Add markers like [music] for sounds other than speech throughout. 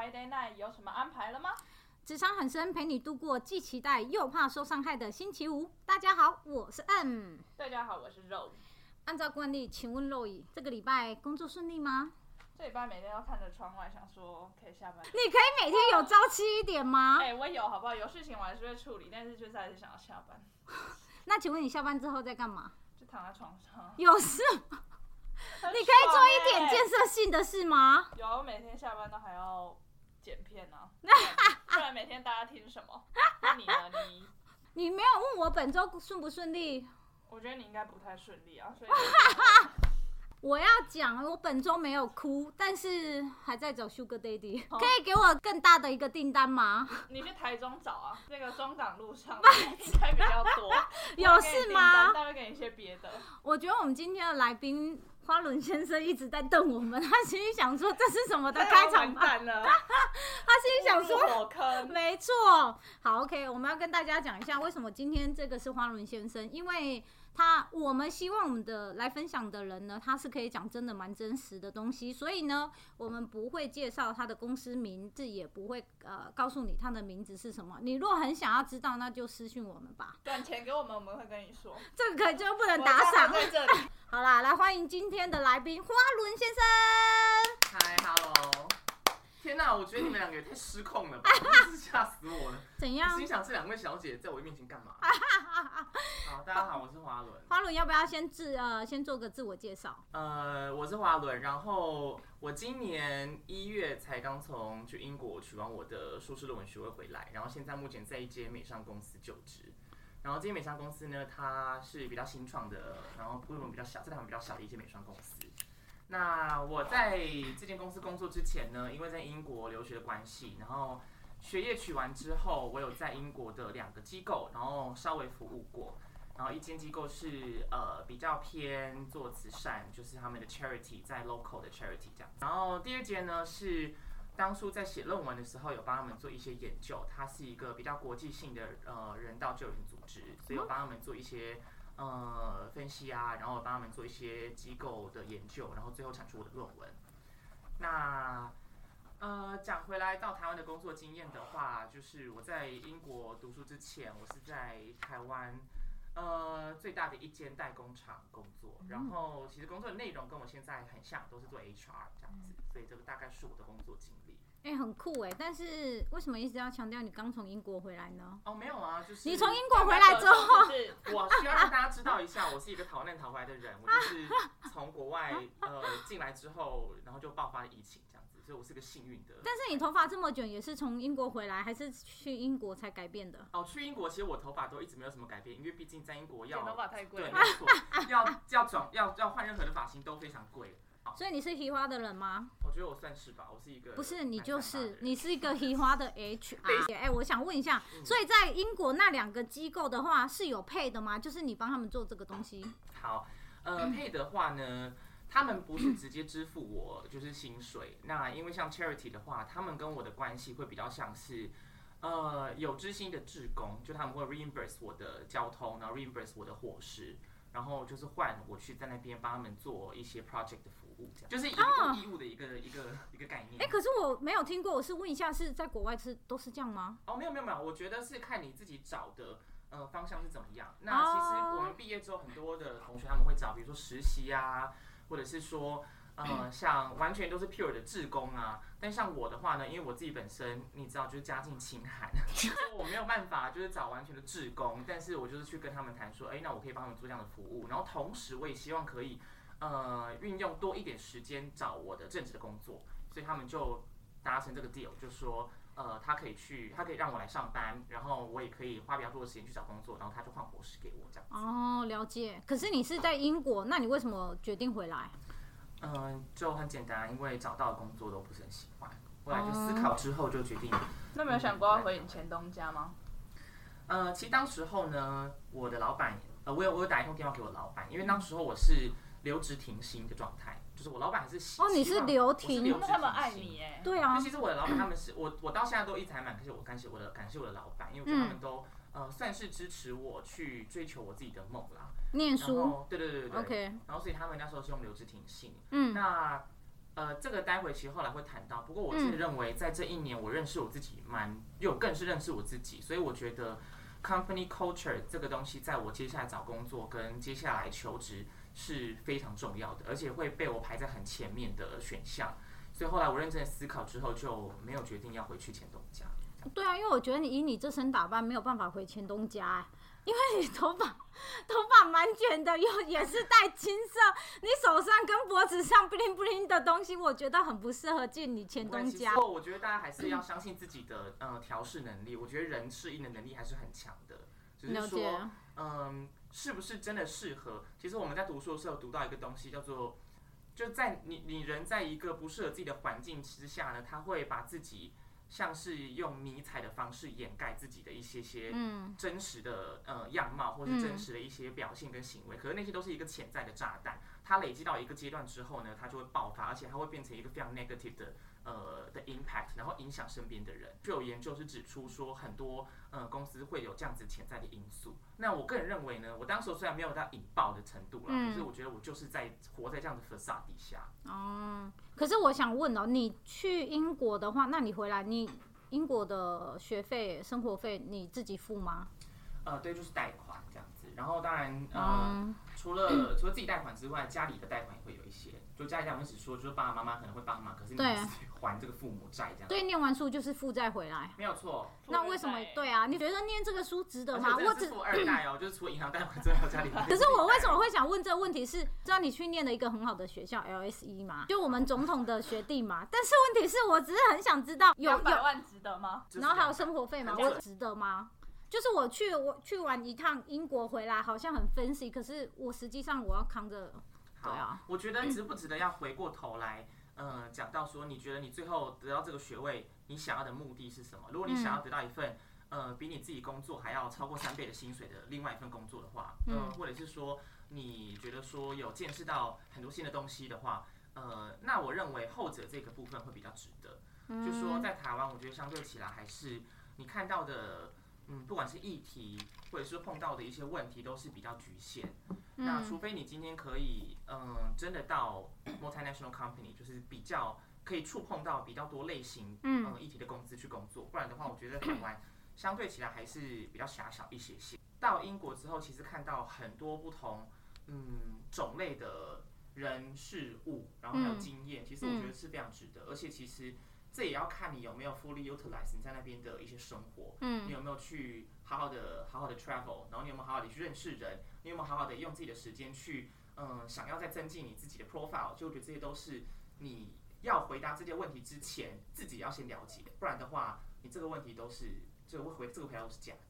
Friday night 有什么安排了吗？职场很深，陪你度过既期待又怕受伤害的星期五。大家好，我是 M。大家好，我是肉。按照惯例，请问肉姨，这个礼拜工作顺利吗？这礼拜每天都看着窗外，想说可以下班。你可以每天有朝气一点吗？[laughs] 哎、我有好不好？有事情我还是会处理，但是就是还是想要下班，[laughs] 那请问你下班之后在干嘛？就躺在床上。有事你可以做一点建设性的事吗？有，我每天下班都还要剪片啊，[laughs] 不然每天大家听什么？那你呢？你 [laughs] 你没有问我本周顺不顺利？我觉得你应该不太顺利啊，所以 [laughs] 我要讲，我本周没有哭，但是还在找 Sugar Daddy，可以给我更大的一个订单吗？你去台中找啊，那个中港路上应该比较多。有事吗？他会给你一些别的。我觉得我们今天的来宾花轮先生一直在瞪我们，[laughs] 他心里想说这是什么的开场完白？[laughs] 他心里想说。没错，好，OK，我们要跟大家讲一下为什么今天这个是花轮先生，因为他我们希望我们的来分享的人呢，他是可以讲真的蛮真实的东西，所以呢，我们不会介绍他的公司名字，也不会呃告诉你他的名字是什么。你如果很想要知道，那就私信我们吧，转钱给我们，我们会跟你说。这个可就不能打赏我。在这里。[laughs] 好啦，来欢迎今天的来宾花轮先生。嗨，Hello！天哪，我觉得你们两个也太失控了吧，[laughs] 真是吓死我了。怎样？心想这两位小姐在我面前干嘛？[laughs] 好，大家好，我是华伦。花轮要不要先自呃先做个自我介绍？呃，我是华伦，然后我今年一月才刚从去英国取完我的硕士论文学位回来，然后现在目前在一间美商公司就职。然后这间美商公司呢，它是比较新创的，然后规模比较小，在台湾比较小的一些美商公司。那我在这间公司工作之前呢，因为在英国留学的关系，然后学业取完之后，我有在英国的两个机构，然后稍微服务过。然后一间机构是呃比较偏做慈善，就是他们的 charity 在 local 的 charity 这样。然后第二间呢是当初在写论文的时候有帮他们做一些研究，它是一个比较国际性的呃人道救援组织，所以我帮他们做一些呃分析啊，然后帮他们做一些机构的研究，然后最后产出我的论文。那呃，讲回来到台湾的工作经验的话，就是我在英国读书之前，我是在台湾呃最大的一间代工厂工作，然后其实工作的内容跟我现在很像，都是做 HR 这样子，所以这个大概是我的工作经历。哎、很酷哎，但是为什么一直要强调你刚从英国回来呢？哦，没有啊，就是你从英国回来之后，就是我需要让大家知道一下，我是一个逃难逃回来的人，我就是从国外呃进来之后，然后就爆发了疫情这样子，所以我是个幸运的。但是你头发这么卷，也是从英国回来，还是去英国才改变的？哦，去英国其实我头发都一直没有什么改变，因为毕竟在英国要剪头发太贵对，了。没错，要要转要要换任何的发型都非常贵。所以你是移花的人吗？我觉得我算是吧，我是一个不是，你就是你是一个移花的 HR。[laughs] 哎、我想问一下，嗯所以在英国那两个机构的话是有配的吗？就是你帮他们做这个东西？好，呃，配的话呢，他们不是直接支付我就是薪水，[coughs] 那因为像 charity 的话，他们跟我的关系会比较像是。呃，有知心的志工，就他们会 reimburse 我的交通，然后 reimburse 我的伙食，然后就是换我去在那边帮他们做一些 project 的服就是一个义务的一个、一个一个概念。哎、可是我没有听过，我是问一下，是在国外是都是这样吗？哦，没有没有没有，我觉得是看你自己找的呃方向是怎么样。那其实我们毕业之后，很多的同学他们会找，比如说实习啊，或者是说呃像完全都是 pure 的志工啊。但像我的话呢，因为我自己本身你知道就是家境清寒，[laughs] 所以我没有办法就是找完全的志工，但是我就是去跟他们谈说，哎、那我可以帮他们做这样的服务，然后同时我也希望可以呃运用多一点时间找我的正职的工作，所以他们就达成这个 deal，就说。呃，他可以去，他可以让我来上班，然后我也可以花比较多的时间去找工作，然后他就换博士给我这样子。哦，了解。可是你是在英国，那你为什么决定回来？嗯、就很简单，因为找到的工作都不是很喜欢，后来就思考之后就决定，那没有想过要回你前东家吗？呃，其实当时候呢，我的老板，呃，我有我有打一通电话给我老板，因为当时候我是留职停薪的状态，就是我老板还是希哦你是希望留我是停留职那他们爱停薪你哎。对啊就，其实我的老板他们是我，我到现在都一直还蛮感谢我，感谢我的感谢我的老板，因为我觉得他们都、呃算是支持我去追求我自己的梦啦。然念书后对对对对对，OK，然后所以他们那时候是用留职停薪。嗯，那呃，这个待会其实后来会谈到。不过我自己嗯认为，在这一年，我认识我自己蛮，又更是认识我自己，所以我觉得 company culture 这个东西，在我接下来找工作跟接下来求职是非常重要的，而且会被我排在很前面的选项。所以后来我认真的思考之后，就没有决定要回去前东家。对啊，因为我觉得你以你这身打扮没有办法回前东家、哎，因为你头发头发蛮卷的，又也是带金色，你手上跟脖子上 bling bling 的东西，我觉得很不适合进你前东家不过。我觉得大家还是要相信自己的呃调试能力。我觉得人适应的能力还是很强的，就是说，嗯，是不是真的适合？其实我们在读书的时候读到一个东西，叫做就在你你人在一个不适合自己的环境之下呢，他会把自己像是用迷彩的方式掩盖自己的一些些嗯，真实的呃样貌，或是真实的一些表现跟行为，可是那些都是一个潜在的炸弹，它累积到一个阶段之后呢，它就会爆发，而且它会变成一个非常 negative 的呃的 impact，然后影响身边的人。就有研究是指出说，很多呃公司会有这样子潜在的因素。那我个人认为呢，我当时虽然没有到引爆的程度啦，嗯可是我觉得我就是在活在这样的 facade 底下。哦，可是我想问哦，你去英国的话，那你回来，你英国的学费、生活费你自己付吗？呃，对，就是贷款这样子。然后当然呃。嗯，除了除了自己贷款之外，家里的贷款也会有一些。就家里贷款只说，就是爸爸妈妈可能会帮忙，可是你对还是还这个父母债这样。对，念完书就是负债回来。没有错。那为什么？对啊，你觉得念这个书值得吗？我只富二代哦，就是除了银行贷款之外，还有家里。[laughs] 可是我为什么会想问这个问题是？知道你去念了一个很好的学校 LSE 嘛，就我们总统的学弟嘛。但是问题是我只是很想知道有有，两百万值得吗？然后还有生活费嘛，很我值得吗？就是我去我去玩一趟英国回来，好像很 fancy，可是我实际上我要扛着。对啊好，我觉得值不值得要回过头来，呃，讲到说，你觉得你最后得到这个学位，你想要的目的是什么？如果你想要得到一份，呃，比你自己工作还要超过三倍的薪水的另外一份工作的话，嗯呃，或者是说你觉得说有见识到很多新的东西的话，呃，那我认为后者这个部分会比较值得。嗯就说在台湾，我觉得相对起来还是你看到的，嗯，不管是议题或者是碰到的一些问题，都是比较局限。那除非你今天可以，嗯，真的到 multinational company，就是比较可以触碰到比较多类型，嗯嗯，议题的公司去工作，不然的话，我觉得台湾相对起来还是比较狭小一些些。到英国之后，其实看到很多不同，嗯，种类的人事物，然后还有嗯经验，其实我觉得是非常值得，而且其实。这也要看你有没有 fully utilize 你在那边的一些生活，嗯你有没有去好好的、好好的 travel，然后你有没有好好的去认识人，你有没有好好的用自己的时间去，嗯，想要再增进你自己的 profile，就我觉得这些都是你要回答这些问题之前自己要先了解，不然的话，你这个问题都是这个回这个回答都是假的。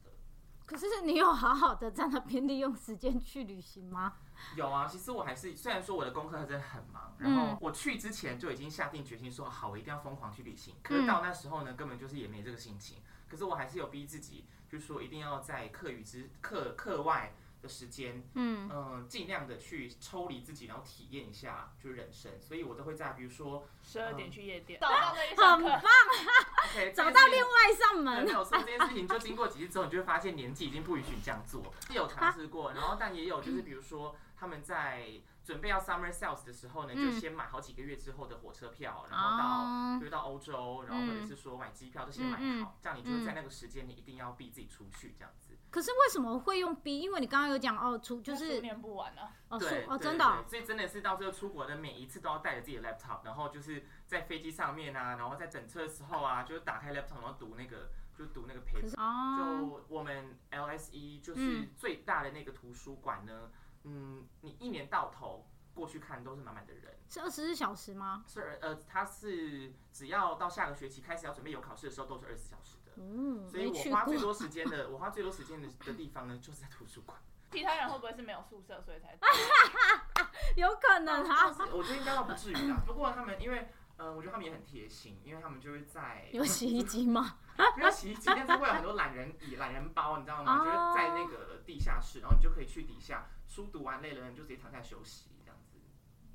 可是你有好好的在那边利用时间去旅行吗？有啊，其实我还是虽然说我的功课真的很忙，然后我去之前就已经下定决心说好，我一定要疯狂去旅行。可是到那时候呢，根本就是也没这个心情。可是我还是有逼自己，就是说一定要在课余之课课外的时间，嗯嗯，尽量的去抽离自己，然后体验一下就是人生。所以我都会在比如说十二点去夜店，找到 [laughs] 那一上很棒课，，[laughs] OK，[laughs] 找到另外一扇，门没。有说，这件事情就经过几次之后，你就会发现年纪已经不允许你这样做。是有尝试过，然后但也有就是比如说他们在准备要 summer sales 的时候呢，就嗯先买好几个月之后的火车票，然后到哦就是到欧洲，然后或者是说买机票都先买好，这样你就是在那个时间你一定要逼自己出去这样子。可是为什么会用 B？因为你刚刚有讲哦，出就书是念不完啊。哦，对哦，真的所以真的是到最后出国的每一次都要带着自己的 laptop，然后就是在飞机上面啊，然后在整车的时候啊，就是打开 laptop 然后读那个就读那个 paper 就我们 LSE 就是嗯最大的那个图书馆呢，嗯，你一年到头过去看都是满满的人。是二十四小时吗？是呃，它是只要到下个学期开始要准备有考试的时候，都是二十四小时的。嗯，所以。我花最多 [laughs] 时间的，我花最多时间的的地方呢，就是在图书馆。其他人会不会是没有宿舍，所以才？[laughs] 有可能啊，我觉得应该倒不至于啦。不过他们因为，呃，我觉得他们也很贴心，因为他们就会在有洗衣机吗？没有洗衣机，但是会有很多懒人椅、懒人包，你知道吗？哦就是在那个地下室，然后你就可以去底下，书读完累了，你就直接躺下休息这样子。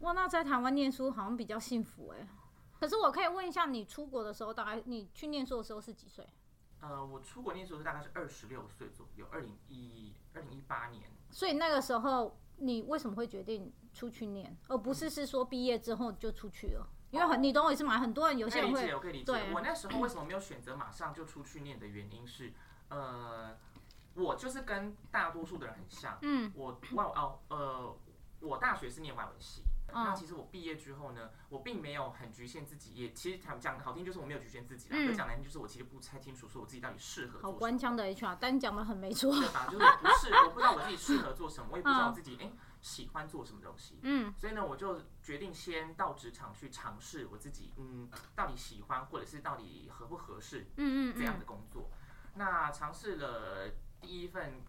哇，那在台湾念书好像比较幸福哎。可是我可以问一下，你出国的时候，大概你去念书的时候是几岁？呃，我出国念书是大概是二十六岁左右，二零一二零一八年。所以那个时候你为什么会决定出去念，而不是是说毕业之后就出去了？因为很你懂我意思吗？很多人有些人会我可以理解。我那时候为什么 [clears throat] 没有选择马上就出去念的原因是，呃，我就是跟大多数的人很像，嗯我外哦呃，我大学是念外文系。哦那其实我毕业之后呢，我并没有很局限自己，也其实讲讲好听就是我没有局限自己啦，嗯可讲难听就是我其实不太清楚说我自己到底适合好做什么。官腔的 HR，但你讲的很没错。对吧？就是我不是，我不知道我自己适合做什么，我也不知道我自己哎、喜欢做什么东西。嗯所以呢，我就决定先到职场去尝试我自己，嗯，到底喜欢或者是到底合不合适嗯嗯这样嗯的工作。那尝试了第一份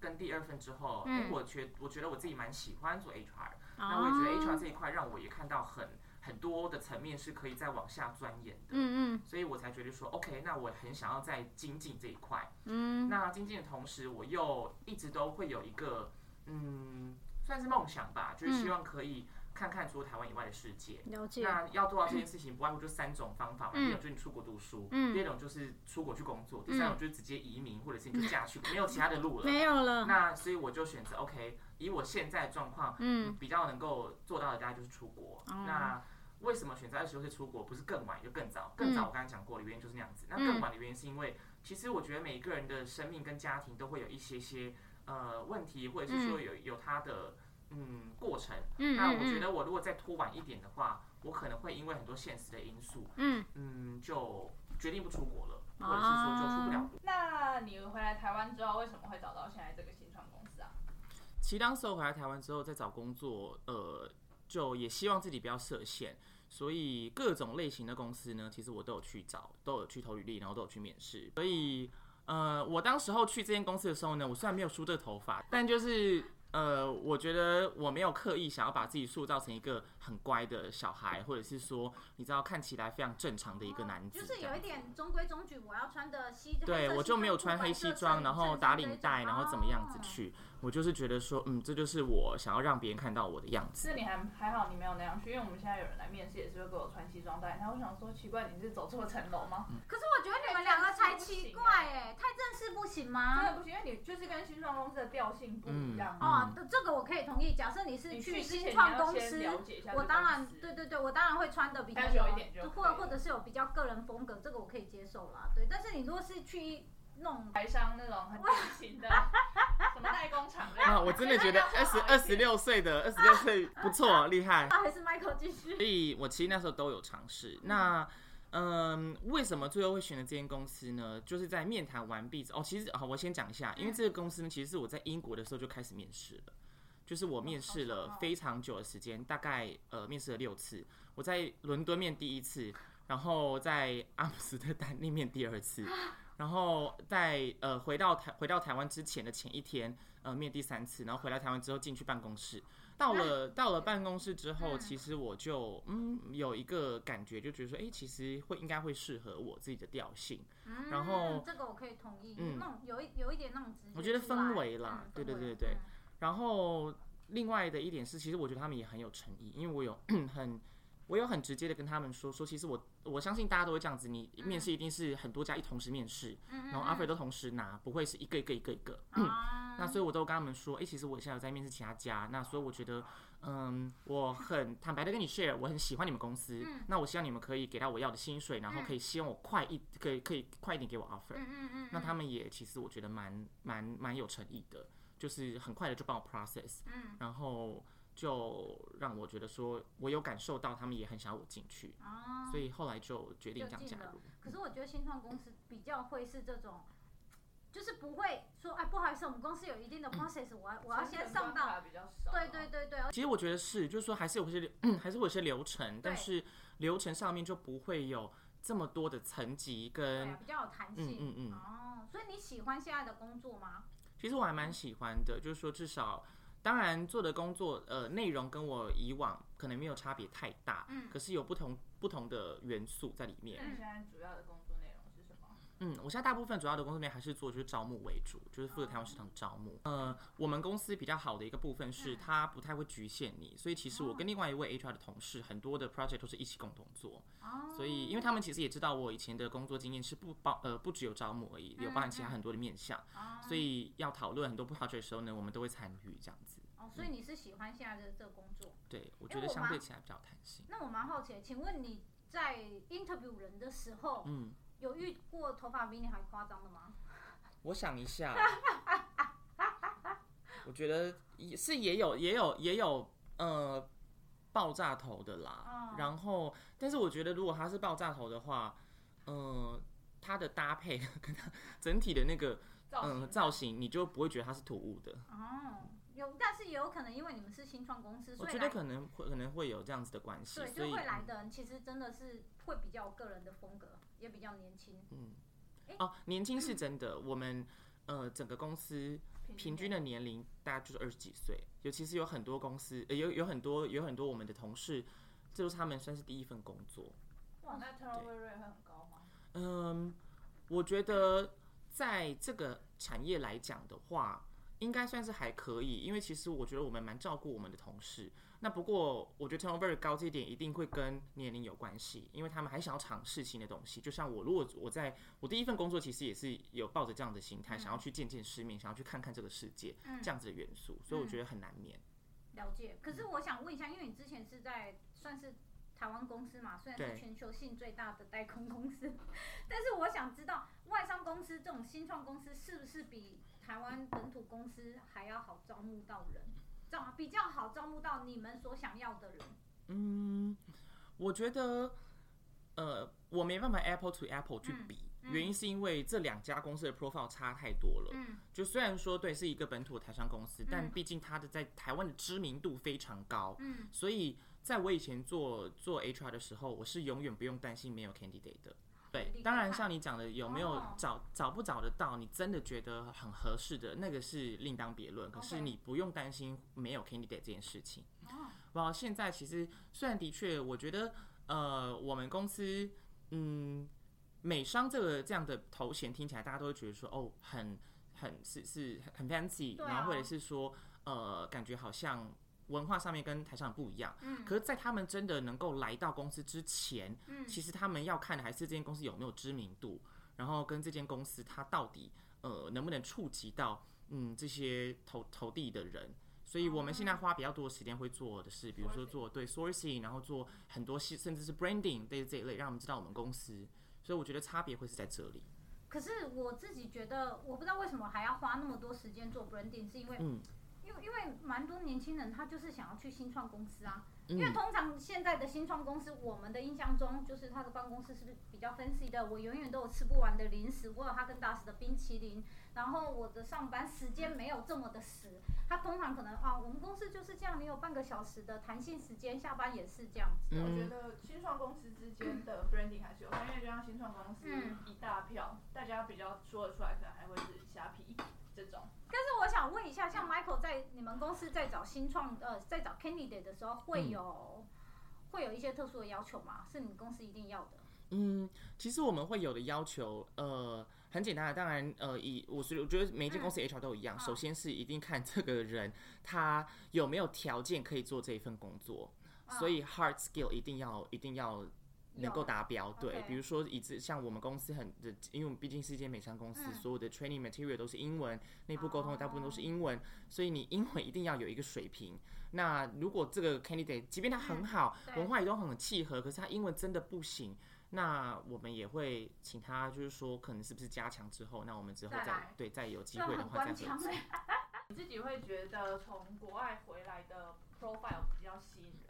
跟第二份之后，哎、嗯我觉我觉得我自己蛮喜欢做 HR，、哦那我也觉得 HR 这一块让我也看到很很多的层面是可以再往下钻研的。嗯嗯所以我才觉得说，OK，那我很想要在精进这一块。嗯那精进的同时，我又一直都会有一个，嗯，算是梦想吧，就是希望可以看看除了台湾以外的世界。了解。那要做到这件 [clears throat] 事情，不外乎就三种方法嘛。嗯第一种就是你出国读书，嗯第二种就是出国去工作，第三种就是直接移民，或者是你就嫁去，没有其他的路了。没有了。那所以我就选择 OK，以我现在的状况，嗯比较能够做到的大概就是出国。哦那为什么选择二十六岁出国，不是更晚就更早？嗯更早我刚才讲过的原因就是那样子。那更晚的原因是因为，其实我觉得每一个人的生命跟家庭都会有一些些呃问题，或者是说有有他的嗯过程。嗯那我觉嗯得我如果再拖晚一点的话，我可能会因为很多现实的因素，嗯嗯，就决定不出国了，啊或者是说就出不了国。那你回来台湾之后，为什么会找到现在这个新创公司啊？其实当时我回来台湾之后，在找工作，呃，就也希望自己不要设限，所以各种类型的公司呢，其实我都有去找，都有去投履历，然后都有去面试。所以，呃，我当时候去这间公司的时候呢，我虽然没有梳这个头发，但就是。呃，我觉得我没有刻意想要把自己塑造成一个很乖的小孩，或者是说，你知道看起来非常正常的一个男子就是有一点中规中矩，我要穿的西。对我就没有穿黑西装，然后打领带，然后怎么样子哦去。我就是觉得说，嗯，这就是我想要让别人看到我的样子。是你还还好，你没有那样去，因为我们现在有人来面试也是会给我穿西装带，然后我想说奇怪，你是走错层楼吗？可是我觉得你们两个才奇怪哎，太正式不行吗真吗？的不行，因为你就是跟新创公司的调性不一样。嗯哦，这个我可以同意。假设你是去新创公司，了解一下我当然对对对，我当然会穿的比较 casual 一点就或或者是有比较个人风格，这个我可以接受啦。对，但是你如果是去那种台商那种很典型的 [laughs] 什么代工厂这啊，我真的觉得 [laughs] 二十二十六岁的二十六岁不错，[laughs] 厉害。啊，还是 Michael 继续。所以我其实那时候都有尝试。那嗯，为什么最后会选择这间公司呢？就是在面谈完毕之后，哦，其实好，我先讲一下，因为这个公司呢，其实是我在英国的时候就开始面试了。就是我面试了非常久的时间，大概呃面试了六次。我在伦敦面第一次，然后在阿姆斯特丹那面第二次，然后在呃回到台回到台湾之前的前一天，呃面第三次，然后回来台湾之后进去办公室。到了到了办公室之后，嗯其实我就嗯有一个感觉，就觉得说，哎、其实会应该会适合我自己的调性。嗯然后这个我可以同意，嗯那种有一有一点那种直觉，我觉得氛围啦嗯对对对对嗯然后另外的一点是，其实我觉得他们也很有诚意，因为我有 [clears throat] 很我有很直接的跟他们说说，其实我我相信大家都会这样子，你面试一定是很多家一同时面试，嗯然后 offer 都同时拿，不会是一个一个一个一个。啊那所以我都跟他们说，哎、其实我现在有在面试其他家，那所以我觉得，嗯，我很坦白的跟你 share，我很喜欢你们公司，嗯。那我希望你们可以给到我要的薪水，然后可以希望我快一可以可以快一点给我 offer。嗯嗯嗯，那他们也其实我觉得蛮蛮蛮有诚意的，就是很快的就帮我 process，嗯。然后就让我觉得说我有感受到他们也很想要我进去，啊，所以后来就决定这样加入。可是我觉得新创公司比较会是这种，就是不会说，哎，不好意思，我们公司有一定的 process，我要我要先上到，比较少，对对对对，其实我觉得是，就是说还是有一些 [clears throat] 还是会有一些流程，但是流程上面就不会有这么多的层级跟啊，比较有弹性，嗯嗯嗯。哦，所以你喜欢现在的工作吗？其实我还蛮喜欢的，就是说至少，当然做的工作呃内容跟我以往可能没有差别太大，嗯可是有不同不同的元素在里面那。你现在主要的工作内容是什么？嗯，我现在大部分主要的工作面还是做就是招募为主，就是负责台湾市场的招募。呃，我们公司比较好的一个部分是它不太会局限你，所以其实我跟另外一位 HR 的同事，很多的 project 都是一起共同做。哦，所以，因为他们其实也知道我以前的工作经验是不包呃不只有招募而已，有包含其他很多的面向，哦所以要讨论很多 project 的时候呢，我们都会参与这样子。哦，哦，所以你是喜欢现在的这个工作？对我觉得相对起来比较弹性。那我蛮好奇，请问你在 interview 人的时候，嗯，有遇过头发比你还夸张的吗？我想一下，[laughs] 我觉得也是也有也有也有呃爆炸头的啦。嗯然后，但是我觉得如果他是爆炸头的话，嗯、他的搭配 [laughs] 跟他整体的那个造型、嗯造型，你就不会觉得他是突兀的。哦，有，但是也有可能因为你们是新创公司，所我觉得来可能会可能会有这样子的关系，对，所以就会来的人其实真的是会比较有个人的风格，也比较年轻。嗯哦，年轻是真的。我们呃整个公司平均的年龄大概就是二十几岁，尤其是有很多公司，呃、有有很多有很多我们的同事，这都是他们算是第一份工作。哇，那 turnover rate 会很高吗？嗯，我觉得在这个产业来讲的话，应该算是还可以，因为其实我觉得我们蛮照顾我们的同事。那不过，我觉得 turnover 高这一点一定会跟年龄有关系，因为他们还想要尝试新的东西。就像我，如果我在我第一份工作，其实也是有抱着这样的心态，想要去见见世面，想要去看看这个世界，这样子的元素，所以我觉得很难免。了解。可是我想问一下，因为你之前是在算是台湾公司嘛，虽然是全球性最大的代工公司，[laughs] 但是我想知道，外商公司这种新创公司是不是比台湾本土公司还要好招募到人？招比较好招募到你们所想要的人？嗯，我觉得，呃，我没办法 Apple to Apple 去比，原因是因为这两家公司的 profile 差太多了。嗯，就虽然说对是一个本土的台商公司，但毕竟它的在台湾的知名度非常高。嗯，所以在我以前做做 HR 的时候，我是永远不用担心没有 candidate 的。对当然像你讲的，有没有哦找找不找得到，你真的觉得很合适的那个是另当别论。可是你不用担心没有 candidate 这件事情。哦，哇，现在其实虽然的确，我觉得呃，我们公司嗯，美商这个这样的头衔听起来大家都会觉得说哦，很很是是很 fancy，、啊然后或者是说呃，感觉好像文化上面跟台上很不一样。嗯可是，在他们真的能够来到公司之前，嗯其实他们要看的还是这间公司有没有知名度，然后跟这间公司它到底呃能不能触及到嗯这些投投递的人。所以我们现在花比较多的时间会做的是，比如说做对 sourcing，然后做很多细甚至是 branding 这这一类，让我们知道我们公司。所以我觉得差别会是在这里。可是我自己觉得，我不知道为什么还要花那么多时间做 branding，是因为，嗯因为因为蛮多年轻人他就是想要去新创公司啊，嗯因为通常现在的新创公司，我们的印象中就是他的办公室是不是比较 fancy 的？我永远都有吃不完的零食，我有哈根达斯的冰淇淋，然后我的上班时间没有这么的死。他通常可能啊，我们公司就是这样，你有半个小时的弹性时间，下班也是这样子的。我嗯觉得新创公司之间的 branding 还是有差，因为就像新创公司嗯一大票，大家比较说得出来，可能还会是虾皮这种。但是我想问一在你们公司在找新创呃在找 candidate 的时候，会有、会有一些特殊的要求吗？是你们公司一定要的？嗯，其实我们会有的要求，呃，很简单的，当然，呃，以我是我觉得每一间公司 HR 都一样，首先是一定看这个人他有没有条件可以做这一份工作，所以 hard skill 一定要一定要能够达标。对比如说以至像我们公司很的，因为我们毕竟是一间美商公司，嗯所有的 training material 都是英文，内部沟通的大部分都是英文，所以你英文一定要有一个水平。那如果这个 candidate 即便他很好，嗯文化也都很契合，可是他英文真的不行。那我们也会请他，就是说，可能是不是加强之后，那我们之后再再对再有机会的话再合作。哎。[laughs] [laughs] 你自己会觉得从国外回来的 profile 比较吸引人吗？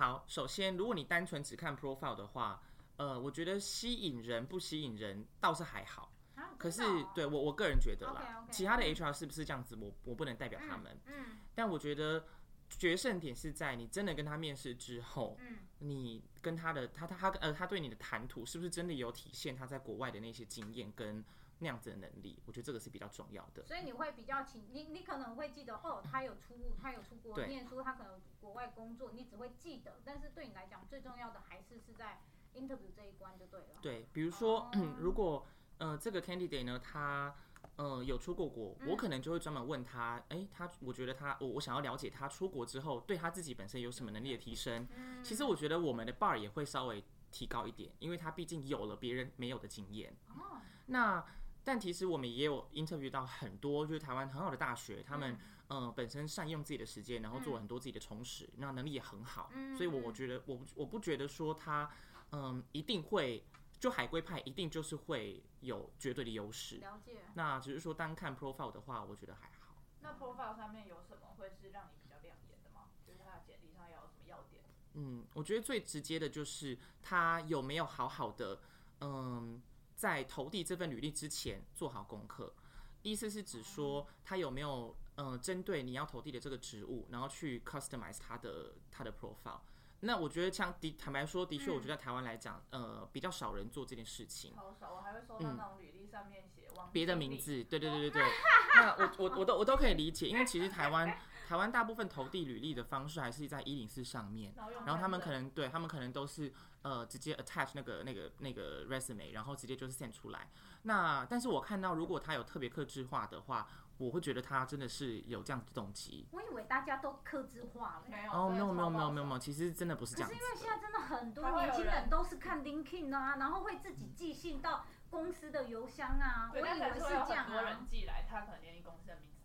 好，首先，如果你单纯只看 profile 的话，呃，我觉得吸引人不吸引人倒是还好。啊可是对我我个人觉得啦其他的 HR 是不是这样子，我我不能代表他们。嗯但我觉得决胜点是在你真的跟他面试之后，嗯你跟他的他他他呃他对你的谈吐是不是真的有体现他在国外的那些经验跟那样子的能力？我觉得这个是比较重要的。所以你会比较请你，你可能会记得哦，他有出国，他有出国念书，他可能国外工作，你只会记得。但是对你来讲，最重要的还是是在 interview 这一关就对了。对，比如说，哦如果呃这个 candidate 呢，他呃有出过国，我可能就会专门问他，哎、他我觉得他我我想要了解他出国之后对他自己本身有什么能力的提升。嗯其实我觉得我们的 bar 也会稍微提高一点，因为他毕竟有了别人没有的经验。哦，那但其实我们也有 interview 到很多就是台湾很好的大学，他们嗯、呃本身善用自己的时间，然后做了很多自己的充实，那能力也很好，嗯所以我我觉得我我不觉得说他嗯一定会就海归派一定就是会有绝对的优势，了解。那只是说单看 profile 的话，我觉得还好。那 profile 上面有什么会是让你比较亮眼的吗？就是他的简历上要有什么要点？嗯，我觉得最直接的就是他有没有好好的，嗯，在投递这份履历之前做好功课。意思是指说他有没有，嗯，针对你要投递的这个职务，然后去 customize 他的他的 profile。那我觉得像的坦白说，的确，我觉得在台湾来讲，呃，比较少人做这件事情。好少，我还会收到那种履历上面写别的名，字，对对对对对。[laughs] 那我我我都我都可以理解，因为其实台湾台湾大部分投递履历的方式还是在一零四上面，然后他们可能对他们可能都是呃直接 attach 那个那个那个 resume，然后直接就是 send 出来。那但是我看到如果他有特别克制化的话，我会觉得他真的是有这样的动机。我以为大家都克制化了。没有哦，没有没有没有没有没有，其实真的不是这样是因为现。在真的很多年轻人人都是看 LinkedIn 啊，然后会自己寄信到公司的邮箱啊，我对，但以为是这样很多人啊。寄来，他可能连你公司的名字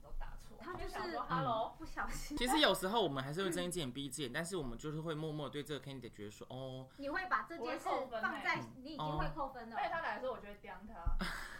错，他就是想说嗯 Hello，不小心，其实有时候我们还是会睁一只眼闭一只眼，但是我们就是会默默地对这个 candidate 觉得说，哦，你会把这件事放在你已经会扣分了对。他来说，我就会刁他。[laughs]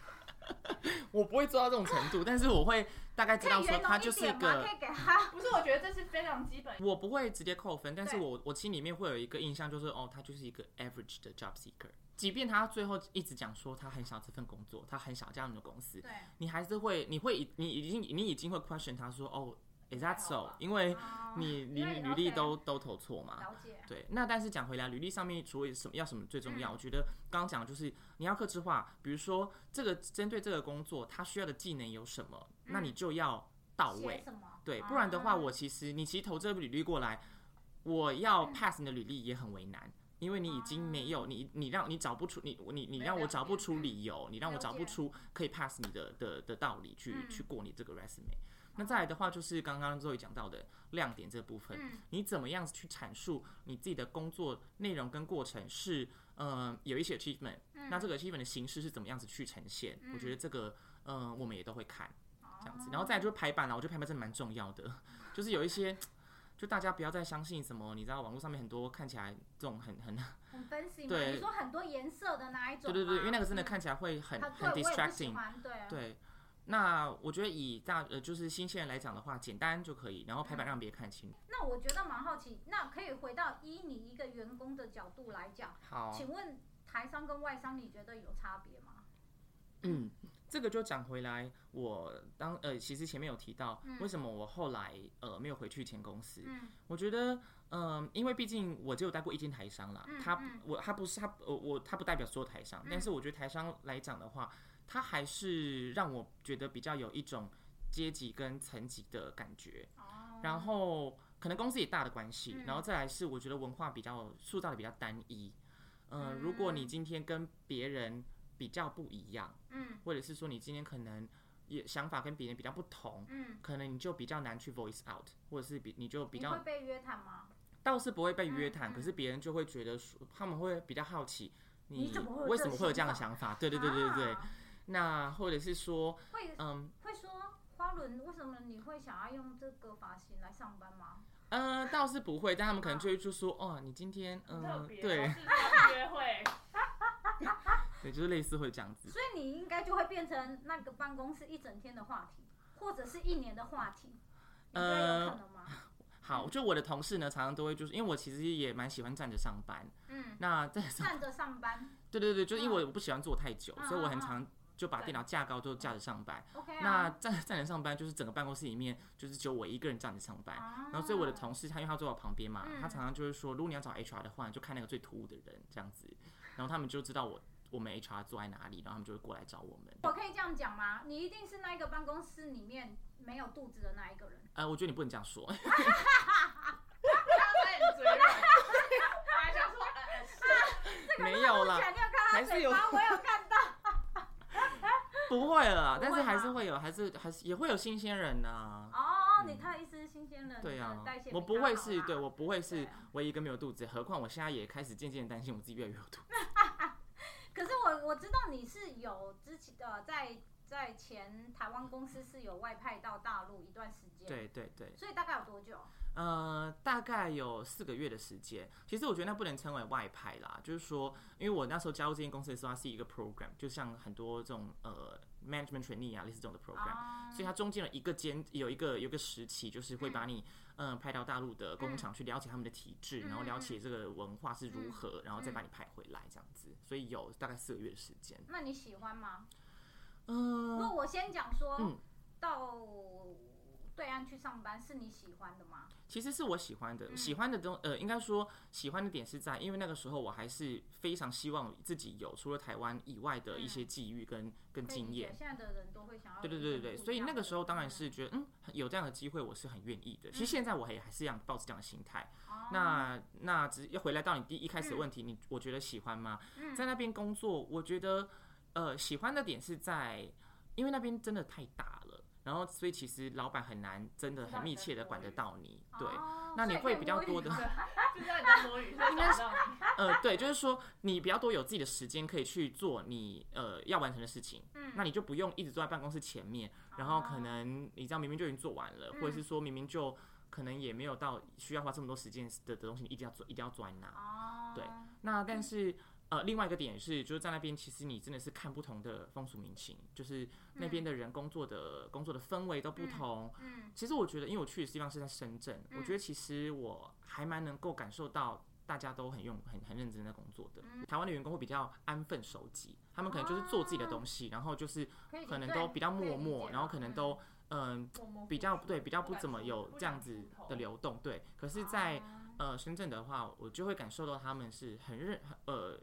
[laughs] 我不会做到这种程度，但是我会大概知道说他就是一？个可以给他不是，我觉得这是非常基本。我不会直接扣分，但是我我心里面会有一个印象，就是哦，他就是一个 average 的 job seeker。即便他最后一直讲说他很想这份工作，他很想这样的公司，对，你还是会，你会，你已经你已经会 question 他说，哦，is that so？因为哦你你履历都都投错嘛。了解。对，那但是讲回来，履历上面除了什么要什么最重要，嗯我觉得刚刚讲的就是你要克制化，比如说这个针对这个工作，它需要的技能有什么，那你就要到位？对，不然的话，啊我其实你其实投这个履历过来，我要 pass 你的履历也很为难，因为你已经没有你你让你找不出你你你让我找不出理由，你让我找不出可以 pass 你的的的道理去、嗯去过你这个 resume。那再来的话，就是刚刚周宇讲到的亮点这部分，嗯你怎么样去阐述你自己的工作内容跟过程是，呃，有一些 achievement，、那嗯这个 achievement 的形式是怎么样子去呈现？我觉得这个，呃，我们也都会看。这样子，然后再来就是排版了，我觉得排版真的蛮重要的，[laughs] 就是有一些，就大家不要再相信什么，你知道网络上面很多看起来这种很很，很 fancy 嘛？对你说很多颜色的哪一种吗？对对对，因为那个真的嗯看起来会很它很 distracting，对。那我觉得以大呃就是新鲜人来讲的话，简单就可以，然后排版让别人看清。那我觉得蛮好奇，那可以回到以你一个员工的角度来讲，好，请问台商跟外商你觉得有差别吗？嗯，[coughs] 这个就讲回来，我当呃，其实前面有提到，为什么我后来呃没有回去前公司？嗯我觉得，嗯、因为毕竟我只有待过一间台商啦，他我他不是他我我他不代表所有台商，但是我觉得台商来讲的话，他还是让我觉得比较有一种阶级跟层级的感觉，哦，然后可能公司也大的关系，嗯然后再来是我觉得文化比较塑造的比较单一，嗯、如果你今天跟别人比较不一样。嗯或者是说你今天可能也想法跟别人比较不同，嗯，可能你就比较难去 voice out，或者是比你就比较会被约谈吗？倒是不会被约谈，嗯嗯可是别人就会觉得说他们会比较好奇你为什么会有这样的想想法？对对对对对。啊那或者是说，会嗯会说花轮为什么你会想要用这个发型来上班吗？呃，倒是不会，但他们可能就会就说，哦，你今天很特嗯，别哦，对是 [laughs] 约会，[laughs] 对，就是类似会这样子。所以你应该就会变成那个办公室一整天的话题，或者是一年的话题，你觉得有可能吗？好，就我的同事呢，常常都会就是因为我其实也蛮喜欢站着上班，嗯，那在上站着上班 [laughs] 对对对，就因为我不喜欢坐太久，嗯所以我很嗯嗯常就把电脑架高，就架着上班。，OK 那啊。站站着上班，就是整个办公室里面就是只有我一个人站着上班。啊然后所以我的同事他因为他坐我旁边嘛，嗯他常常就是说，如果你要找 HR 的话，你就看那个最突兀的人这样子，然后他们就知道我我们 HR 坐在哪里，然后他们就会过来找我们。我可以这样讲吗？你一定是那一个办公室里面没有肚子的那一个人。呃，我觉得你不能这样说，[laughs] 他在你 [laughs] 嘴软，我还想说，呃呃是没有啦，你有看他还是有巴？我有看到。[laughs] 不会了啦，但是还是会有，还是还是也会有新鲜人呢、哦，你他的意思是新鲜人，对呀、你的代谢比我不会是对我不会是唯一一个没有肚子，何况我现在也开始渐渐担心我自己越来越有肚子。[laughs] 可是我我知道你是有之前呃在在前台湾公司是有外派到大陆一段时间，，对对对，所以大概有多久？呃，大概有四个月的时间。其实我觉得那不能称为外派啦，就是说，因为我那时候加入这间公司的时候，它是一个 program，就像很多这种呃 management trainee 啊，类似这种的 program，、啊所以它中间有一个间有一个有一个时期，就是会把你嗯、[coughs] 呃派到大陆的工厂去了解他们的体制，然后了解这个文化是如何，然后再把你派回来这样子。所以有大概四个月的时间。那你喜欢吗？嗯、那我先讲说，嗯到对岸去上班是你喜欢的吗？其实是我喜欢的，喜欢的东呃，应该说喜欢的点是在，因为那个时候我还是非常希望自己有除了台湾以外的一些际遇跟、跟可以理解经验。现在的人都会想要对对对对对，所以那个时候当然嗯是觉得，嗯，有这样的机会，我是很愿意的。其实现在我也还是一样抱持这样的心态。哦那那只要回来到你第一开始的问题，你我觉得喜欢吗？嗯在那边工作，我觉得呃喜欢的点是在，因为那边真的太大了，然后所以其实老板很难真的很密切的管得到你。对，哦那你会比较多的摸鱼就 [laughs] 知道你在摸鱼，所以找到你。呃，对，就是说你比较多有自己的时间可以去做你呃要完成的事情，嗯那你就不用一直坐在办公室前面，然后可能你这样明明就已经做完了，或者是说明明就可能也没有到需要花这么多时间的的东西，你一定要做，一定要做在那。哦，对那但是呃，另外一个点是，就是在那边其实你真的是看不同的风俗民情，就是那边的人工作的、工作的氛围都不同。嗯其实我觉得，因为我去的地方是在深圳，我觉得其实我还蛮能够感受到。大家都很用很很认真的工作的，嗯台湾的员工会比较安分守己，他们可能就是做自己的东西，然后就是可能都比较默默，然后可能都嗯、比较对比较不怎么有这样子的流动，对。可是，在呃深圳的话，我就会感受到他们是很认很呃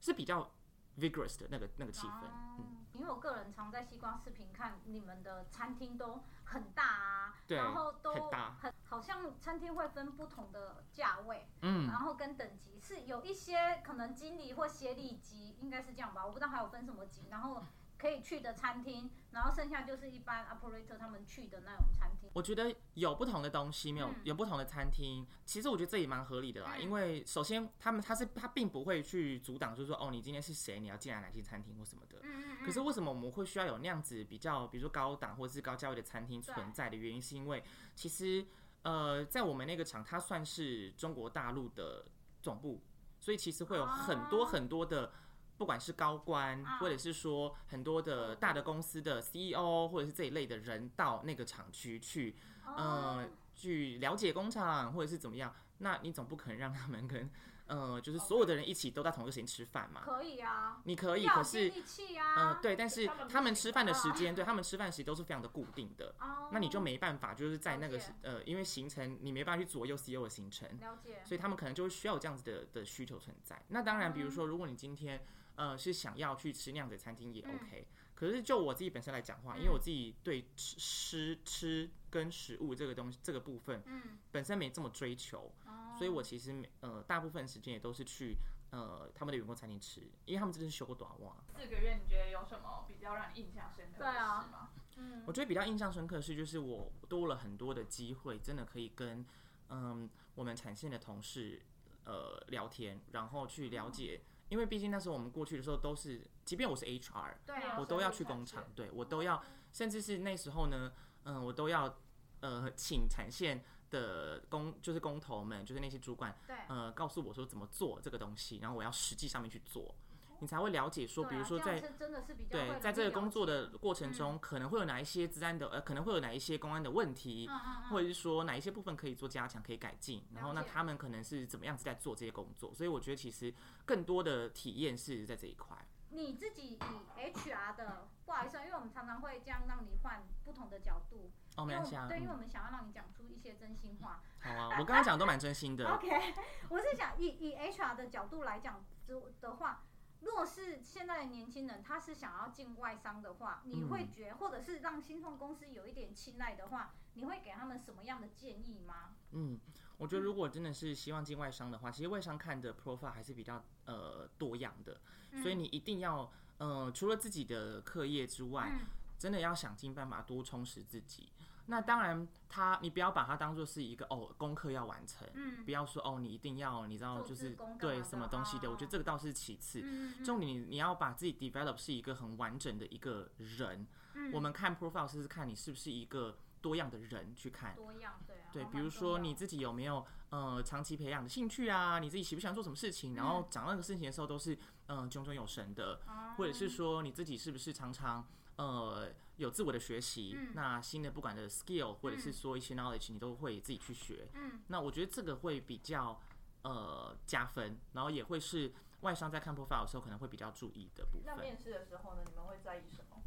是比较 vigorous 的那个那个气氛，嗯，哦因为我个人常在西瓜视频看你们的餐厅都很大啊，对然后都很大。很好像餐厅会分不同的价位，嗯。然后跟等级是有一些可能经理或协理级应该是这样吧，我不知道还有分什么级，然后可以去的餐厅，然后剩下就是一般 operator 他们去的那种餐厅。我觉得有不同的东西，没有、嗯有不同的餐厅，其实我觉得这也蛮合理的啦。嗯因为首先他们他是他并不会去阻挡，就是说哦你今天是谁，你要进来哪些餐厅或什么的。嗯嗯可是为什么我们会需要有那样子比较，比如说高档或者是高价位的餐厅存在的原因，是因为其实呃，在我们那个厂，它算是中国大陆的总部，所以其实会有很多哦很多的。不管是高官，啊。或者是说很多的大的公司的 CEO，或者是这一类的人到那个厂区去，哦。呃，去了解工厂或者是怎么样，那你总不可能让他们跟呃，就是所有的人一起都在同一个时间吃饭嘛？可以啊，你可以，可是有接地气啊，呃，对，但是他们吃饭的时啊间，对他们吃饭时间都是非常的固定的，哦，那你就没办法，就是在那个呃，因为行程你没办法去左右 CEO 的行程，了解，所以他们可能就会需要有这样子的的需求存在。那当然，比如说，如果你今天呃是想要去吃那样子的餐厅也嗯。OK，、可是就我自己本身来讲话，因为我自己对吃吃吃跟食物这个东西这个部分嗯，本身没这么追求，哦。所以我其实没呃大部分时间也都是去呃他们的员工餐厅吃，因为他们真的是修过短袜。四个月，你觉得有什么比较让你印象深刻的对啊事吗？嗯。我觉得比较印象深刻的是，就是我多了很多的机会，真的可以跟嗯我们产线的同事呃聊天，然后去了解，因为毕竟那时候我们过去的时候都是，即便我是 HR，对啊，我都要去工厂，对我都要，甚至是那时候呢，嗯、我都要呃请产线的工就是工头们，就是那些主管，对呃告诉我说怎么做这个东西，然后我要实际上面去做，你才会了解说，比如说在真的是比较对，在这个工作的过程中，可能会有哪一些治安的，呃，可能会有哪一些公安的问题，或者是说哪一些部分可以做加强、可以改进，然后那他们可能是怎么样子在做这些工作，所以我觉得其实更多的体验是在这一块。你自己以 HR 的，不好意思啊，因为我们常常会这样让你换不同的角度，哦，没关系啊，对，因为我嗯，们想要让你讲出一些真心话。好啊，我刚刚讲的都蛮真心的，[laughs] OK，我是想以以 HR 的角度来讲之的话，若是现在的年轻人他是想要进外商的话，你会嗯觉或者是让新创公司有一点青睐的话，你会给他们什么样的建议吗？嗯，我觉得如果真的是希望进外商的话，其实外商看的 profile 还是比较呃多样的，嗯所以你一定要呃除了自己的课业之外，嗯真的要想尽办法多充实自己。那当然他你不要把它当做是一个哦功课要完成，嗯不要说哦你一定要你知道就是对什么东西的，哦我觉得这个倒是其次。重点你你要把自己 develop 是一个很完整的一个人。嗯我们看 profile 是看你是不是一个多样的人去看。多样对啊，对，比如说你自己有没有呃长期培养的兴趣啊？你自己喜不喜欢做什么事情？然后讲那个事情的时候都是嗯、呃炯炯有神的，哦或者是说你自己是不是常常呃有自我的学习？嗯那新的不管的 skill 或者是说一些 knowledge，你都会自己去学。嗯那我觉得这个会比较呃加分，然后也会是外商在看 profile 的时候可能会比较注意的部分。那面试的时候呢，你们会在意什么？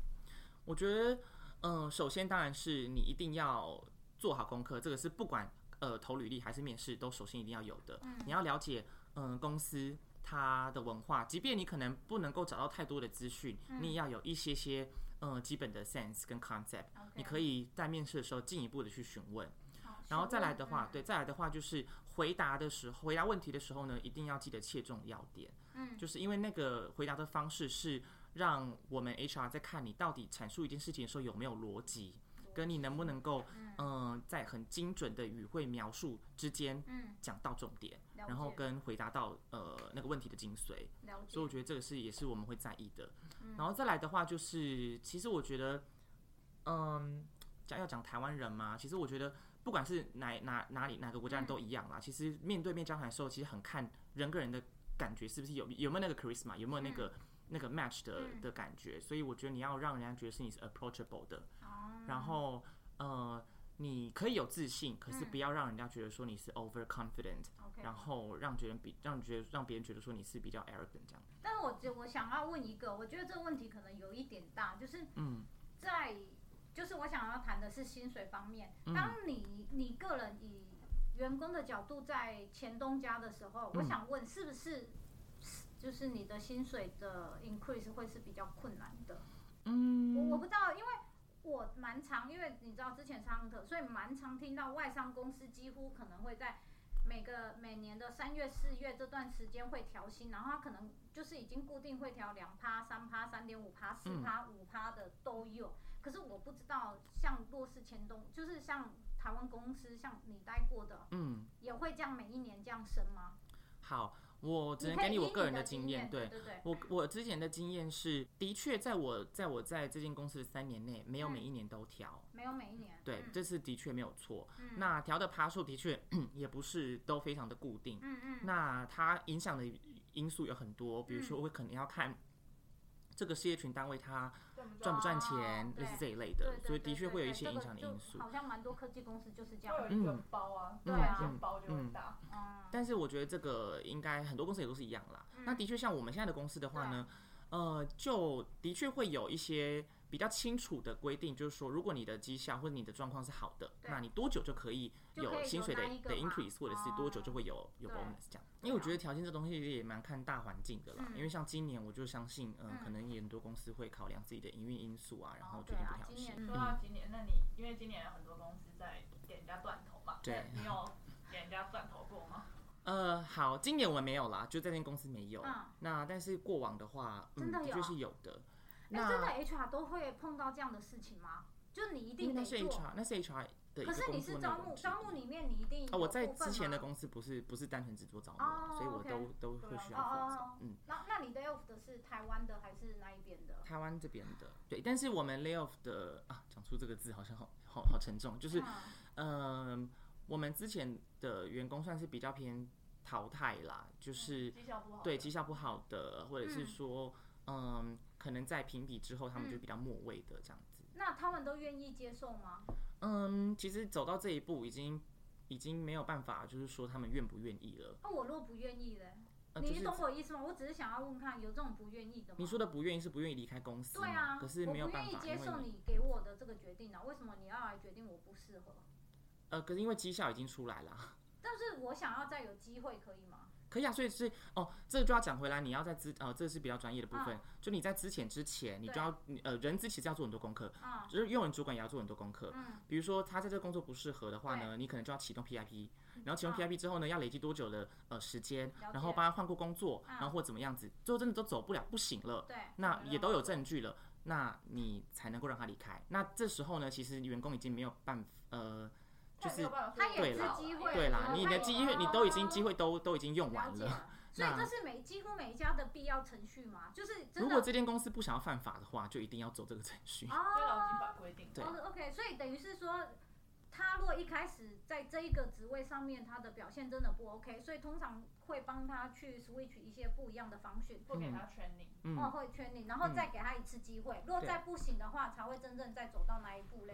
我觉得，嗯、首先当然是你一定要做好功课，这个是不管呃投履历还是面试都首先一定要有的。你要了解，嗯、公司它的文化，即便你可能不能够找到太多的资讯，你也要有一些些呃基本的 sense 跟 concept，你可以在面试的时候进一步的去询问。然后再来的话，对，再来的话就是回答的时候，回答问题的时候呢，一定要记得切中要点。嗯，就是因为那个回答的方式是让我们 HR 在看你到底阐述一件事情的时候有没有逻辑，跟你能不能够嗯、在很精准的语汇描述之间嗯。讲到重点，了然后跟回答到呃那个问题的精髓。所以我觉得这个是也是我们会在意的。然后再来的话，就是其实我觉得，嗯，讲要讲台湾人嘛，其实我觉得不管是哪哪哪里哪个国家人都一样啦。其实面对面交谈的时候，其实很看人跟人的感觉是不是有有没有那个 charisma，有没有那个、那个 match 的的感觉。所以我觉得你要让人家觉得是你是 approachable 的，然后呃。你可以有自信，可是不要让人家觉得说你是 overconfident，、OK。然后让别人比让觉得让别人觉得说你是比较 arrogant 这样。但是我觉我想要问一个，我觉得这个问题可能有一点大，就是嗯在就是我想要谈的是薪水方面。嗯当你你个人以员工的角度在前东家的时候，我嗯想问是不是就是你的薪水的 increase 会是比较困难的？嗯我我不知道，因为我蛮常，因为你知道之前是 hunter，所以蛮常听到外商公司几乎可能会在每个每年的三月、四月这段时间会调薪，然后他可能就是已经固定会调两趴、三趴、三点五趴、四趴、五趴的都有。可是我不知道，像弱势前东，就是像台湾公司，像你待过的，嗯，也会这样每一年这样升吗？好，我只能给你我个人的经验对我我之前的经验是，的确在我在我在这间公司的三年内，没有每一年都调。没有每一年。对，嗯这次的确没有错。那调的爬数的确 [clears throat] 也不是都非常的固定。嗯嗯那它影响的因素有很多，比如说我可能要看这个事业群单位它赚不赚钱，哦类似这一类的所以的确会有一些影响的因素。好像蛮多科技公司就是这样。会有一个包啊，对啊包就很大。嗯，但是我觉得这个应该很多公司也都是一样啦。那的确像我们现在的公司的话呢，呃，就的确会有一些比较清楚的规定，就是说，如果你的绩效或者你的状况是好的，那你多久就可以有薪水的的 increase，或者是多久就会有有 bonus 这样。因为我觉得条件这东西也蛮看大环境的啦。嗯因为像今年，我就相信，嗯，嗯可能也很多公司会考量自己的营运因素啊，然后哦决定不调薪。年说到今年，那你因为今年有很多公司在给人家断头嘛，对你有给人家断头过吗？[laughs] 呃，好，今年我们没有啦，就这间公司没有。嗯那但是过往的话，嗯，真的有的确是有的。哎，那真的 HR 都会碰到这样的事情吗？就你一因为那是做，HR，那是 HR 的一个可是你工作内是招募，之一招募里面你一定哦，我在部分之前的吗公司不是不是单纯只做招募所以我 OK 都都会需要负责哦哦哦。嗯，那那你 lay off 的是台湾的还是那一边的？台湾这边的对，但是我们 lay off 的啊，讲出这个字好像好好好沉重，就是嗯嗯，我们之前的员工算是比较偏淘汰啦，就是绩效不好，对绩效不好的，或者是说嗯，可能在评比之后他们就比较末位的这样子。那他们都愿意接受吗？嗯，其实走到这一步已经已经没有办法，就是说他们愿不愿意了。那我若不愿意嘞，呃，就你是懂我意思吗？我只是想要问看，有这种不愿意的吗？你说的不愿意是不愿意离开公司嘛？对啊，可是没有办法，我不愿意接因为你受你给我的这个决定啊，为什么你要来决定我不适合？呃，可是因为绩效已经出来了，[laughs] 但是我想要再有机会，可以吗？可以啊，所以是哦，这个就要讲回来，你要在之呃，这是比较专业的部分，嗯就你在之前之前，你就要你呃，人资其实要做很多功课，啊、就是用人主管也要做很多功课。嗯，比如说他在这个工作不适合的话呢，你可能就要启动 PIP，然后启动嗯 PIP 之后呢，要累积多久的呃时间解，然后帮他换过工作，嗯然后或怎么样子，最后真的都走不了不行了，对，那也都有证据了。那你才能够让他离开。那这时候呢，其实员工已经没有办法，呃，就是他也是对啦机会，对啦，你的机会你都已经机会都都已经用完了。所以这是每几乎每一家的必要程序嘛，就是真的如果这间公司不想要犯法的话，就一定要走这个程序。这劳基哦法规定。对哦，OK，所以等于是说，他如果一开始在这一个职位上面他的表现真的不 OK，所以通常会帮他去 switch 一些不一样的方训，不给他 training，嗯。哦，会圈你，然后再给他一次机会，如果再不行的话，才会真正再走到那一步。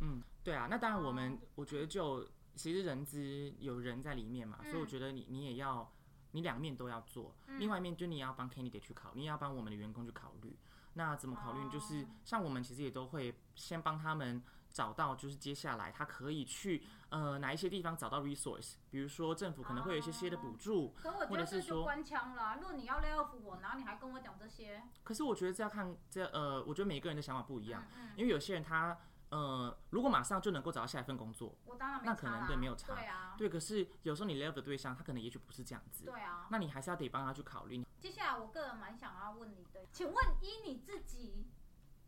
嗯，对啊，那当然我哦们我觉得就其实人资有人在里面嘛，所以我嗯觉得你你也要你两面都要做，另外一面就你也要帮 candidate 去考虑，你也要帮我们的员工去考虑。那怎么考虑？就是哦像我们其实也都会先帮他们找到，就是接下来他可以去呃哪一些地方找到 resource，比如说政府可能会有一些些的补助，或者是说得这就官腔了。如果你要 lay off 我，然后你还跟我讲这些，可是我觉得这要看这呃，我觉得每个人的想法不一样，嗯嗯，因为有些人他呃如果马上就能够找到下一份工作，我当然没那可能对没有差对啊，对，可是有时候你 love 的对象他可能也许不是这样子，对啊。那你还是要得帮他去考虑。接下来我个人蛮想要问你的，请问依你自己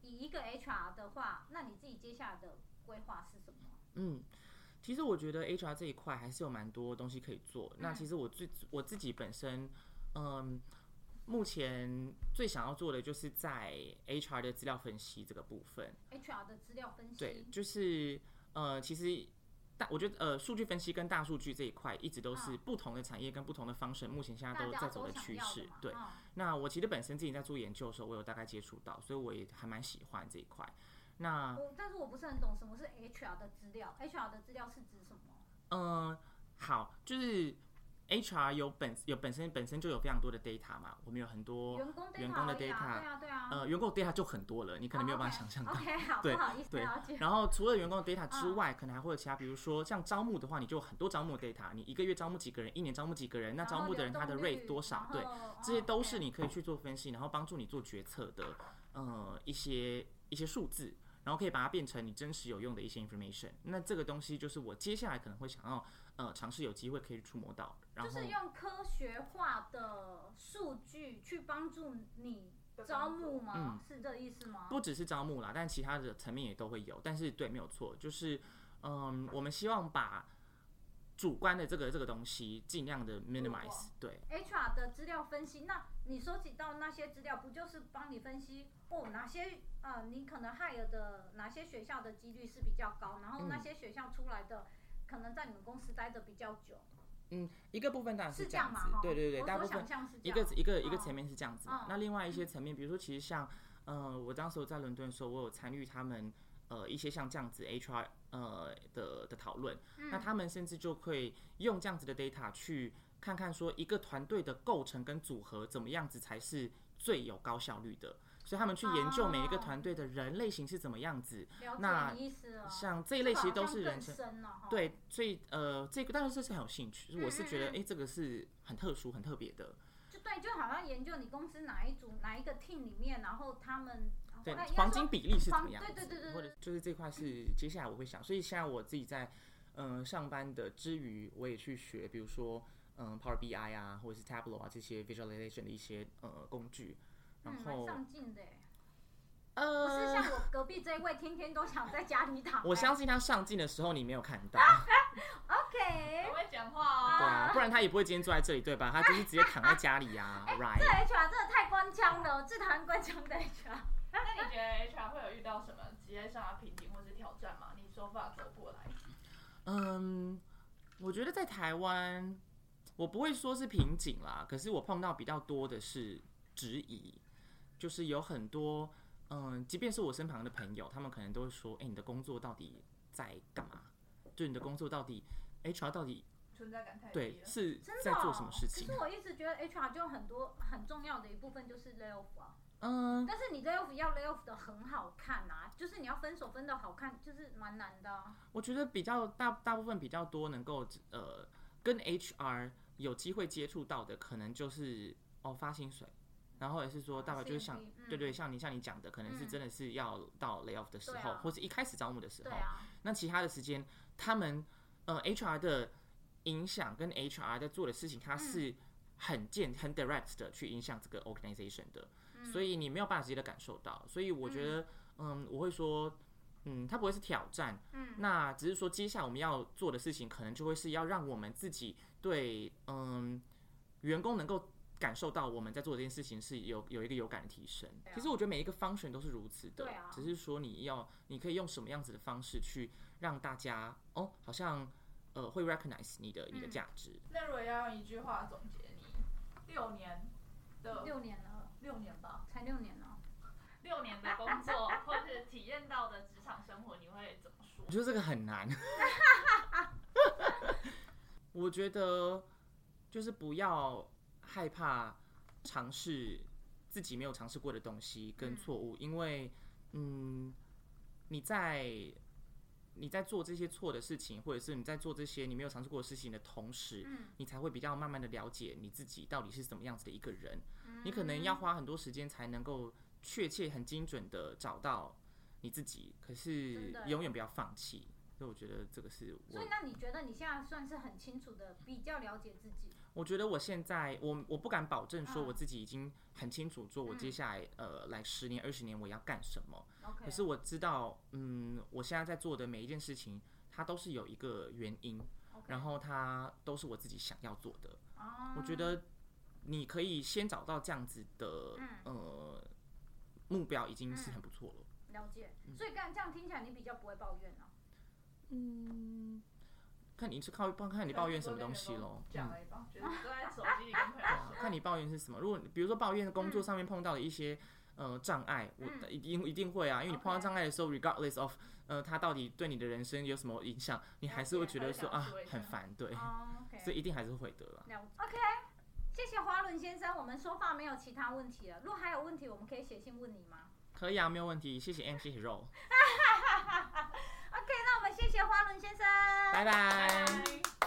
以一个 HR 的话，那你自己接下来的规划是什么？嗯，其实我觉得 HR 这一块还是有蛮多东西可以做。那其实我最我自己本身，嗯，目前最想要做的就是在 HR 的资料分析这个部分。HR 的资料分析，对，就是呃，其实大我觉得呃，数据分析跟大数据这一块一直都是嗯不同的产业跟不同的方式，目前现在都在走的趋势。对，嗯那我其实本身自己在做研究的时候，我有大概接触到，所以我也还蛮喜欢这一块。那我但是我不是很懂什么是 HR 的资料，HR 的资料是指什么？嗯，好，就是 HR 有本有本身本身就有非常多的 data 嘛，我们有很多员工 data 员工的 data，对啊对啊，呃，员工的 data 就很多了，你可能没有办法想象到。[laughs] 对不好意思。然后除了员工的 [laughs] data 之嗯外，可能还会有其他，比如说像招募的话，你就有很多招募的 data，你一个月招募几个人，一年招募几个人，那招募的人他的 rate 多少？对，这些都哦是你可以去做分析，然后帮助你做决策的呃一些一些数字，然后可以把它变成你真实有用的一些 information。那这个东西就是我接下来可能会想要呃尝试有机会可以触摸到，然后就是用科学化的数据去帮助你招募吗？嗯是这意思吗？不只是招募啦，但其他的层面也都会有。但是对，没有错，就是嗯，我们希望把主观的这个这个东西尽量的 minimize，对。HR 的资料分析，那你收集到那些资料，不就是帮你分析哦哪些呃你可能 hire 的哪些学校的几率是比较高，然后那嗯些学校出来的、可能在你们公司待的比较久，嗯，一个部分当然是这样子对对对，大部分一个一个一个嗯。层面是这样子那另外一些层面，比如说其实像呃，我当时我在伦敦的时候，我有参与他们呃一些像这样子 HR 呃的的讨论，嗯。那他们甚至就会用这样子的 data 去看看说一个团队的构成跟组合怎么样子才是最有高效率的。所以他们去研究每一个哦团队的人类型是怎么样子，了那。像这一类其实都是人生。对，所以呃，这个当然这是很有兴趣，我是觉得哎、诶这个是很特殊、很特别的。就对，就好像研究你公司哪一组哪一个 team 里面，然后他们对黄金比例是怎么样子？对对对对或者就是这块是接下来我会想，所以现在我自己在嗯、呃上班的之余，我也去学，比如说嗯、Power BI 啊，或者是 Tableau 啊这些 visualization 的一些呃工具，然后、上进的呃。不是呃，像我隔壁这一位，天天都想在家里躺。我相信他上镜的时候你没有看到，[laughs] OK，[laughs] 我会讲话哦。对啊，不然他也不会今天坐在这里，对吧？他就是直接躺在家里呀、啊、[laughs] 这，right？这 HR 真的太官腔了，最讨厌官腔的 HR。那你觉得 HR 会有遇到什么职业上的瓶颈或是挑战吗？你说法走过来，嗯，我觉得在台湾，我不会说是瓶颈啦，可是我碰到比较多的是质疑，就是有很多，嗯，即便是我身旁的朋友，他们可能都会说，哎、你的工作到底在干嘛？就你的工作到底，HR 到底存在感太低了。对是在做什么事情可？是我一直觉得 HR 就很多很重要的一部分就是 lay off 啊，嗯，但是你 lay off 要 lay off 的很好看啊，就是你要分手分的好看，就是蛮难的、啊。我觉得比较大大部分比较多能够呃跟 HR 有机会接触到的，可能就是哦发薪水，然后也是说大概就是像、对对，像你像你讲的，可能是嗯。真的是要到 lay off 的时候，或是一开始招募的时候，啊，那其他的时间，他们呃 HR 的影响跟 HR 在做的事情，它是很间很 direct 的去影响这个 organization 的。所以你没有办法直接的感受到。所以我觉得，嗯，我会说，嗯，它不会是挑战，嗯，那只是说接下来我们要做的事情，可能就会是要让我们自己对，嗯，员工能够。感受到我们在做这件事情是有有一个有感的提升。其实我觉得每一个 function 都是如此的，对啊只是说你要你可以用什么样子的方式去让大家哦，好像呃会 recognize 你的你的价值。那如果要用一句话总结你六年的六年了，六年吧，才六年了。[laughs] 六年的工作或是体验到的职场生活，你会怎么说我？觉得这个很难。[laughs] 我觉得就是不要害怕尝试自己没有尝试过的东西跟错误，因为嗯，你在你在做这些错的事情，或者是你在做这些你没有尝试过的事情的同时，嗯你才会比较慢慢的了解你自己到底是怎么样子的一个人。嗯你可能要花很多时间才能够确切、很精准的找到你自己，可是永远不要放弃。所以我觉得这个是我所以，那你觉得你现在算是很清楚的，比较了解自己？我觉得我现在我我不敢保证说嗯我自己已经很清楚，做我接下来、呃来十年二十年我要干什么。可是我知道，嗯，我现在在做的每一件事情，它都是有一个原因然后它都是我自己想要做的。哦我觉得你可以先找到这样子的、嗯呃目标，已经是很不错了。了解。所以刚这样听起来，你比较不会抱怨啊。嗯，看你是靠看你抱怨什么东西咯。嗯讲而已吧，就是都在手机里跟朋友说。看你抱怨是什么。如果比如说抱怨工作上面碰到的一些、呃障碍，我嗯一定一定会啊，因为你碰到障碍的时候，regardless of 呃他到底对你的人生有什么影响，你还是会觉得说啊很烦，对，所以一定还是会的啦。了。OK，谢谢华伦先生，我们说话没有其他问题了。如果还有问题，我们可以写信问你吗可以啊，没有问题，谢谢 M，谢谢 Roll，[laughs]？OK，那我们谢谢花轮先生，拜拜拜拜